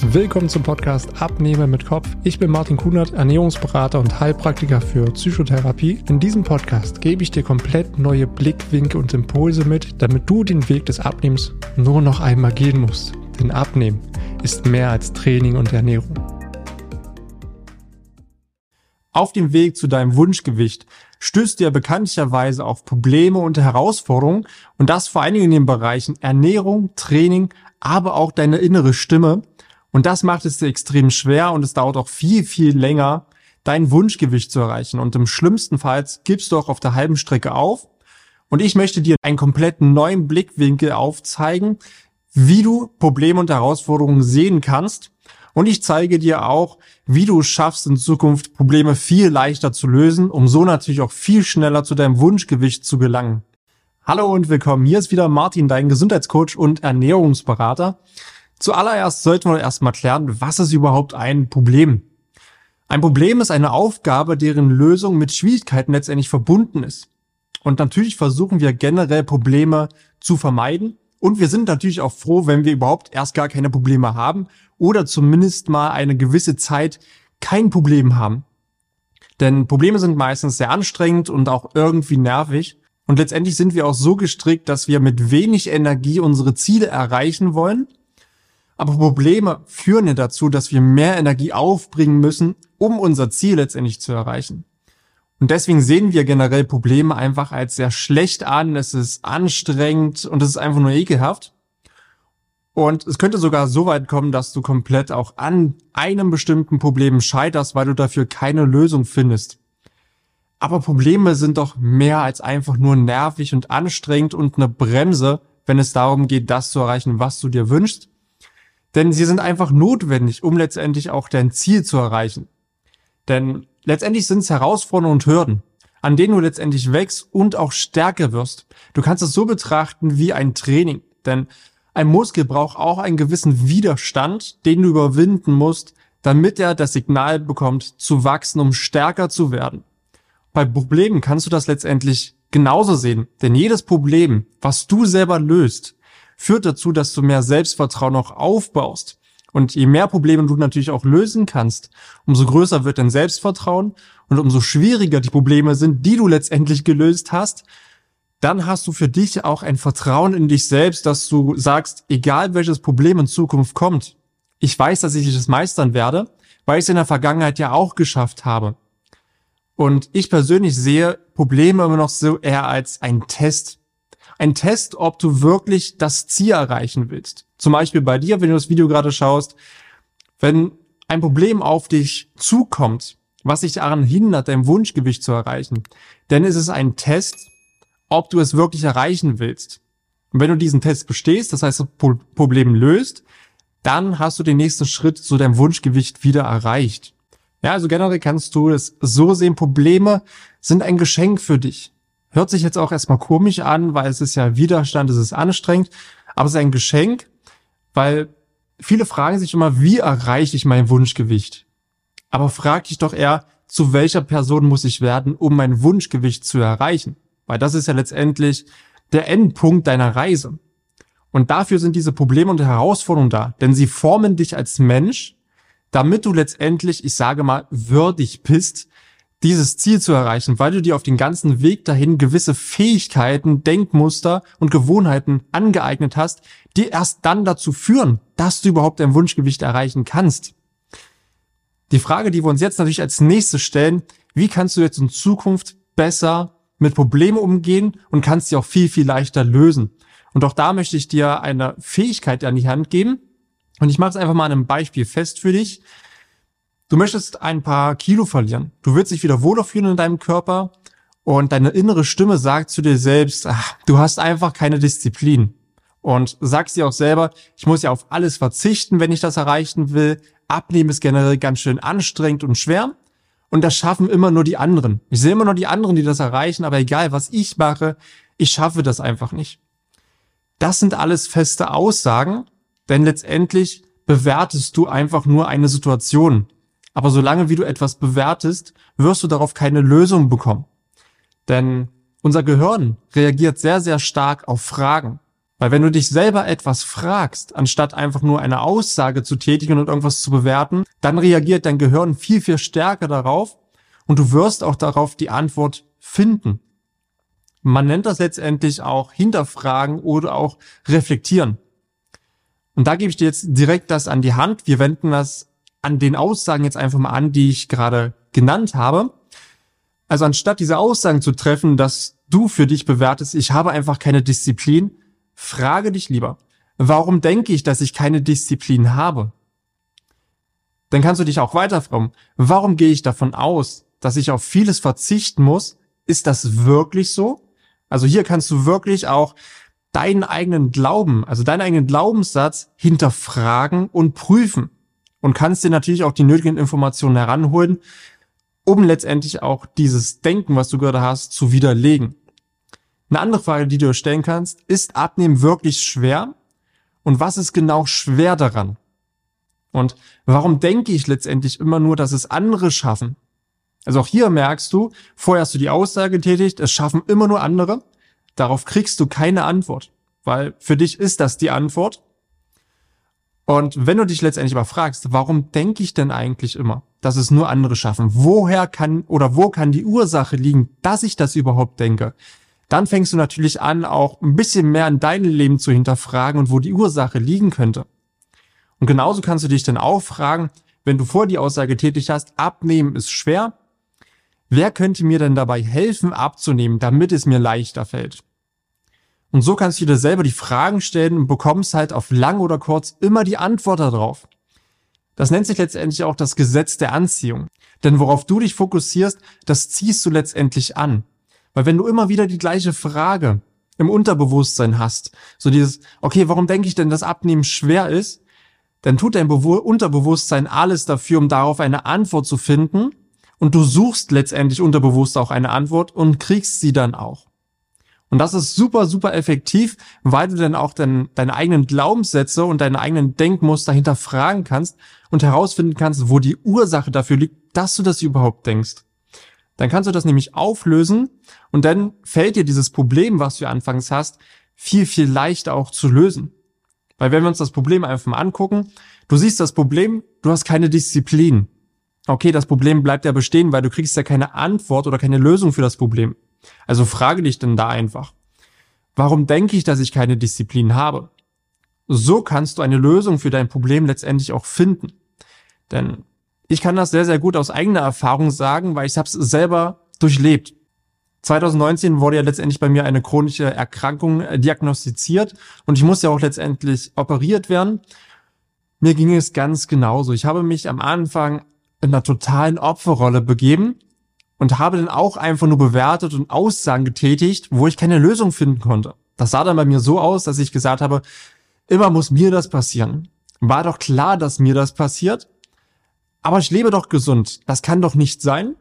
Willkommen zum Podcast Abnehmer mit Kopf. Ich bin Martin Kunert, Ernährungsberater und Heilpraktiker für Psychotherapie. In diesem Podcast gebe ich dir komplett neue Blickwinkel und Impulse mit, damit du den Weg des Abnehmens nur noch einmal gehen musst. Denn Abnehmen ist mehr als Training und Ernährung. Auf dem Weg zu deinem Wunschgewicht stößt ja bekanntlicherweise auf Probleme und Herausforderungen und das vor allen Dingen in den Bereichen Ernährung, Training, aber auch deine innere Stimme. Und das macht es dir extrem schwer und es dauert auch viel, viel länger, dein Wunschgewicht zu erreichen. Und im schlimmsten Fall gibst du auch auf der halben Strecke auf. Und ich möchte dir einen komplett neuen Blickwinkel aufzeigen, wie du Probleme und Herausforderungen sehen kannst. Und ich zeige dir auch, wie du schaffst, in Zukunft Probleme viel leichter zu lösen, um so natürlich auch viel schneller zu deinem Wunschgewicht zu gelangen. Hallo und willkommen. Hier ist wieder Martin, dein Gesundheitscoach und Ernährungsberater. Zuallererst sollten wir erstmal klären, was ist überhaupt ein Problem? Ein Problem ist eine Aufgabe, deren Lösung mit Schwierigkeiten letztendlich verbunden ist. Und natürlich versuchen wir generell Probleme zu vermeiden. Und wir sind natürlich auch froh, wenn wir überhaupt erst gar keine Probleme haben oder zumindest mal eine gewisse Zeit kein Problem haben. Denn Probleme sind meistens sehr anstrengend und auch irgendwie nervig. Und letztendlich sind wir auch so gestrickt, dass wir mit wenig Energie unsere Ziele erreichen wollen aber Probleme führen ja dazu, dass wir mehr Energie aufbringen müssen, um unser Ziel letztendlich zu erreichen. Und deswegen sehen wir generell Probleme einfach als sehr schlecht an, es ist anstrengend und es ist einfach nur ekelhaft. Und es könnte sogar so weit kommen, dass du komplett auch an einem bestimmten Problem scheiterst, weil du dafür keine Lösung findest. Aber Probleme sind doch mehr als einfach nur nervig und anstrengend und eine Bremse, wenn es darum geht, das zu erreichen, was du dir wünschst. Denn sie sind einfach notwendig, um letztendlich auch dein Ziel zu erreichen. Denn letztendlich sind es Herausforderungen und Hürden, an denen du letztendlich wächst und auch stärker wirst. Du kannst es so betrachten wie ein Training. Denn ein Muskel braucht auch einen gewissen Widerstand, den du überwinden musst, damit er das Signal bekommt, zu wachsen, um stärker zu werden. Bei Problemen kannst du das letztendlich genauso sehen. Denn jedes Problem, was du selber löst, führt dazu, dass du mehr Selbstvertrauen auch aufbaust. Und je mehr Probleme du natürlich auch lösen kannst, umso größer wird dein Selbstvertrauen und umso schwieriger die Probleme sind, die du letztendlich gelöst hast, dann hast du für dich auch ein Vertrauen in dich selbst, dass du sagst, egal welches Problem in Zukunft kommt, ich weiß, dass ich es meistern werde, weil ich es in der Vergangenheit ja auch geschafft habe. Und ich persönlich sehe Probleme immer noch so eher als ein Test ein Test, ob du wirklich das Ziel erreichen willst. Zum Beispiel bei dir, wenn du das Video gerade schaust, wenn ein Problem auf dich zukommt, was dich daran hindert, dein Wunschgewicht zu erreichen, dann ist es ein Test, ob du es wirklich erreichen willst. Und wenn du diesen Test bestehst, das heißt, das Problem löst, dann hast du den nächsten Schritt zu deinem Wunschgewicht wieder erreicht. Ja, also generell kannst du es so sehen, Probleme sind ein Geschenk für dich. Hört sich jetzt auch erstmal komisch an, weil es ist ja Widerstand, es ist anstrengend, aber es ist ein Geschenk, weil viele fragen sich immer, wie erreiche ich mein Wunschgewicht? Aber frag dich doch eher, zu welcher Person muss ich werden, um mein Wunschgewicht zu erreichen? Weil das ist ja letztendlich der Endpunkt deiner Reise. Und dafür sind diese Probleme und Herausforderungen da, denn sie formen dich als Mensch, damit du letztendlich, ich sage mal, würdig bist, dieses Ziel zu erreichen, weil du dir auf den ganzen Weg dahin gewisse Fähigkeiten, Denkmuster und Gewohnheiten angeeignet hast, die erst dann dazu führen, dass du überhaupt dein Wunschgewicht erreichen kannst. Die Frage, die wir uns jetzt natürlich als nächstes stellen, wie kannst du jetzt in Zukunft besser mit Problemen umgehen und kannst sie auch viel, viel leichter lösen? Und auch da möchte ich dir eine Fähigkeit an die Hand geben. Und ich mache es einfach mal an einem Beispiel fest für dich. Du möchtest ein paar Kilo verlieren. Du willst dich wieder wohler fühlen in deinem Körper und deine innere Stimme sagt zu dir selbst, ach, du hast einfach keine Disziplin. Und sagst dir auch selber, ich muss ja auf alles verzichten, wenn ich das erreichen will. Abnehmen ist generell ganz schön anstrengend und schwer. Und das schaffen immer nur die anderen. Ich sehe immer nur die anderen, die das erreichen, aber egal, was ich mache, ich schaffe das einfach nicht. Das sind alles feste Aussagen, denn letztendlich bewertest du einfach nur eine Situation. Aber solange wie du etwas bewertest, wirst du darauf keine Lösung bekommen. Denn unser Gehirn reagiert sehr, sehr stark auf Fragen. Weil wenn du dich selber etwas fragst, anstatt einfach nur eine Aussage zu tätigen und irgendwas zu bewerten, dann reagiert dein Gehirn viel, viel stärker darauf und du wirst auch darauf die Antwort finden. Man nennt das letztendlich auch hinterfragen oder auch reflektieren. Und da gebe ich dir jetzt direkt das an die Hand. Wir wenden das an den Aussagen jetzt einfach mal an, die ich gerade genannt habe. Also anstatt diese Aussagen zu treffen, dass du für dich bewertest, ich habe einfach keine Disziplin, frage dich lieber, warum denke ich, dass ich keine Disziplin habe? Dann kannst du dich auch weiter fragen, warum gehe ich davon aus, dass ich auf vieles verzichten muss? Ist das wirklich so? Also hier kannst du wirklich auch deinen eigenen Glauben, also deinen eigenen Glaubenssatz hinterfragen und prüfen und kannst dir natürlich auch die nötigen Informationen heranholen, um letztendlich auch dieses Denken, was du gerade hast, zu widerlegen. Eine andere Frage, die du dir stellen kannst, ist Abnehmen wirklich schwer? Und was ist genau schwer daran? Und warum denke ich letztendlich immer nur, dass es andere schaffen? Also auch hier merkst du, vorher hast du die Aussage getätigt, es schaffen immer nur andere. Darauf kriegst du keine Antwort, weil für dich ist das die Antwort. Und wenn du dich letztendlich aber fragst, warum denke ich denn eigentlich immer, dass es nur andere schaffen? Woher kann oder wo kann die Ursache liegen, dass ich das überhaupt denke? Dann fängst du natürlich an, auch ein bisschen mehr in deinem Leben zu hinterfragen und wo die Ursache liegen könnte. Und genauso kannst du dich dann auch fragen, wenn du vor die Aussage tätig hast, abnehmen ist schwer, wer könnte mir denn dabei helfen abzunehmen, damit es mir leichter fällt? Und so kannst du dir selber die Fragen stellen und bekommst halt auf lang oder kurz immer die Antwort darauf. Das nennt sich letztendlich auch das Gesetz der Anziehung. Denn worauf du dich fokussierst, das ziehst du letztendlich an. Weil wenn du immer wieder die gleiche Frage im Unterbewusstsein hast, so dieses, okay, warum denke ich denn, dass Abnehmen schwer ist, dann tut dein Bewu Unterbewusstsein alles dafür, um darauf eine Antwort zu finden. Und du suchst letztendlich unterbewusst auch eine Antwort und kriegst sie dann auch. Und das ist super, super effektiv, weil du dann auch dein, deine eigenen Glaubenssätze und deine eigenen Denkmuster hinterfragen kannst und herausfinden kannst, wo die Ursache dafür liegt, dass du das überhaupt denkst. Dann kannst du das nämlich auflösen und dann fällt dir dieses Problem, was du anfangs hast, viel, viel leichter auch zu lösen. Weil wenn wir uns das Problem einfach mal angucken, du siehst das Problem, du hast keine Disziplin. Okay, das Problem bleibt ja bestehen, weil du kriegst ja keine Antwort oder keine Lösung für das Problem. Also frage dich denn da einfach, warum denke ich, dass ich keine Disziplin habe? So kannst du eine Lösung für dein Problem letztendlich auch finden. Denn ich kann das sehr, sehr gut aus eigener Erfahrung sagen, weil ich habe es selber durchlebt. 2019 wurde ja letztendlich bei mir eine chronische Erkrankung äh, diagnostiziert und ich musste ja auch letztendlich operiert werden. Mir ging es ganz genauso. Ich habe mich am Anfang in einer totalen Opferrolle begeben und habe dann auch einfach nur bewertet und Aussagen getätigt, wo ich keine Lösung finden konnte. Das sah dann bei mir so aus, dass ich gesagt habe, immer muss mir das passieren. War doch klar, dass mir das passiert. Aber ich lebe doch gesund. Das kann doch nicht sein.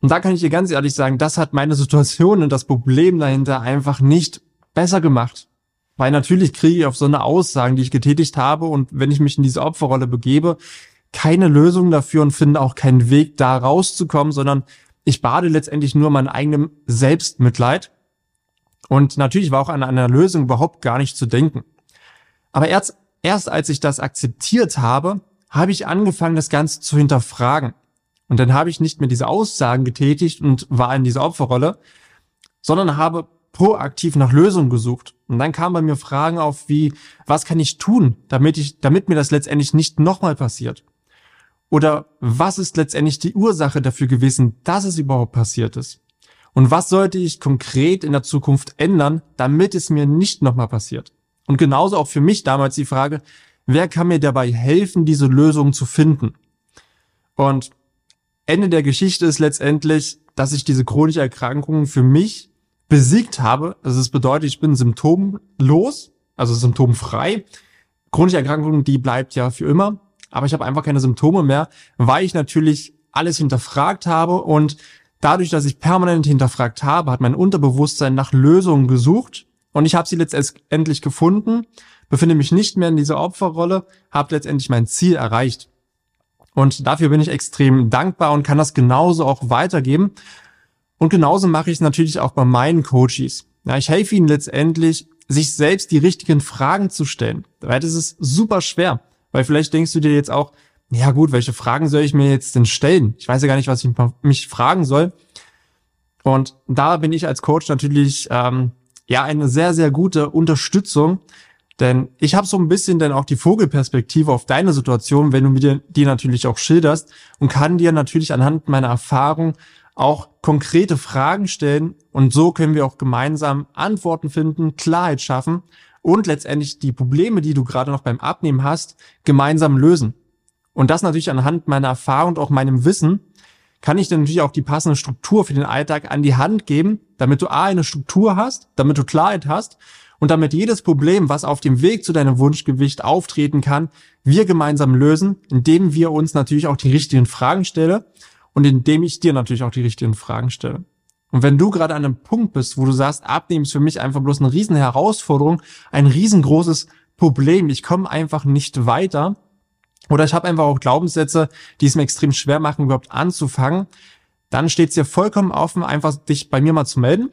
Und da kann ich dir ganz ehrlich sagen, das hat meine Situation und das Problem dahinter einfach nicht besser gemacht. Weil natürlich kriege ich auf so eine Aussagen, die ich getätigt habe und wenn ich mich in diese Opferrolle begebe, keine Lösung dafür und finde auch keinen Weg, da rauszukommen, sondern ich bade letztendlich nur mein eigenem Selbstmitleid. Und natürlich war auch an einer Lösung überhaupt gar nicht zu denken. Aber erst, erst als ich das akzeptiert habe, habe ich angefangen, das Ganze zu hinterfragen. Und dann habe ich nicht mehr diese Aussagen getätigt und war in dieser Opferrolle, sondern habe proaktiv nach Lösungen gesucht. Und dann kamen bei mir Fragen auf wie, was kann ich tun, damit ich, damit mir das letztendlich nicht nochmal passiert? Oder was ist letztendlich die Ursache dafür gewesen, dass es überhaupt passiert ist? Und was sollte ich konkret in der Zukunft ändern, damit es mir nicht nochmal passiert? Und genauso auch für mich damals die Frage, wer kann mir dabei helfen, diese Lösung zu finden? Und Ende der Geschichte ist letztendlich, dass ich diese chronische Erkrankung für mich besiegt habe. Also es bedeutet, ich bin symptomlos, also symptomfrei. Chronische Erkrankung, die bleibt ja für immer aber ich habe einfach keine Symptome mehr, weil ich natürlich alles hinterfragt habe und dadurch, dass ich permanent hinterfragt habe, hat mein Unterbewusstsein nach Lösungen gesucht und ich habe sie letztendlich gefunden, befinde mich nicht mehr in dieser Opferrolle, habe letztendlich mein Ziel erreicht. Und dafür bin ich extrem dankbar und kann das genauso auch weitergeben. Und genauso mache ich es natürlich auch bei meinen Coaches. Ja, ich helfe ihnen letztendlich, sich selbst die richtigen Fragen zu stellen. Weil das ist super schwer. Weil vielleicht denkst du dir jetzt auch, ja gut, welche Fragen soll ich mir jetzt denn stellen? Ich weiß ja gar nicht, was ich mich fragen soll. Und da bin ich als Coach natürlich ähm, ja eine sehr, sehr gute Unterstützung. Denn ich habe so ein bisschen dann auch die Vogelperspektive auf deine Situation, wenn du mir die natürlich auch schilderst und kann dir natürlich anhand meiner Erfahrung auch konkrete Fragen stellen und so können wir auch gemeinsam Antworten finden, Klarheit schaffen und letztendlich die Probleme, die du gerade noch beim Abnehmen hast, gemeinsam lösen. Und das natürlich anhand meiner Erfahrung und auch meinem Wissen kann ich dir natürlich auch die passende Struktur für den Alltag an die Hand geben, damit du A, eine Struktur hast, damit du Klarheit hast und damit jedes Problem, was auf dem Weg zu deinem Wunschgewicht auftreten kann, wir gemeinsam lösen, indem wir uns natürlich auch die richtigen Fragen stellen und indem ich dir natürlich auch die richtigen Fragen stelle. Und wenn du gerade an einem Punkt bist, wo du sagst, Abnehmen ist für mich einfach bloß eine riesen Herausforderung, ein riesengroßes Problem, ich komme einfach nicht weiter, oder ich habe einfach auch Glaubenssätze, die es mir extrem schwer machen, überhaupt anzufangen, dann steht es dir vollkommen offen, einfach dich bei mir mal zu melden.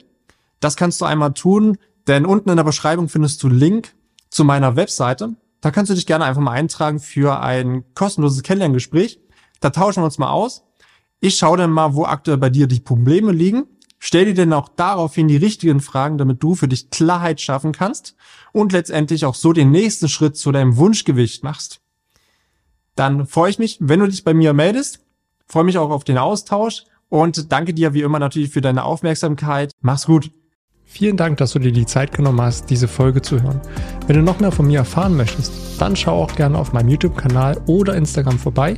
Das kannst du einmal tun, denn unten in der Beschreibung findest du Link zu meiner Webseite. Da kannst du dich gerne einfach mal eintragen für ein kostenloses Kennenlerngespräch. Da tauschen wir uns mal aus. Ich schaue dann mal, wo aktuell bei dir die Probleme liegen. Stell dir denn auch daraufhin die richtigen Fragen, damit du für dich Klarheit schaffen kannst und letztendlich auch so den nächsten Schritt zu deinem Wunschgewicht machst. Dann freue ich mich, wenn du dich bei mir meldest. Freue mich auch auf den Austausch und danke dir wie immer natürlich für deine Aufmerksamkeit. Mach's gut. Vielen Dank, dass du dir die Zeit genommen hast, diese Folge zu hören. Wenn du noch mehr von mir erfahren möchtest, dann schau auch gerne auf meinem YouTube-Kanal oder Instagram vorbei.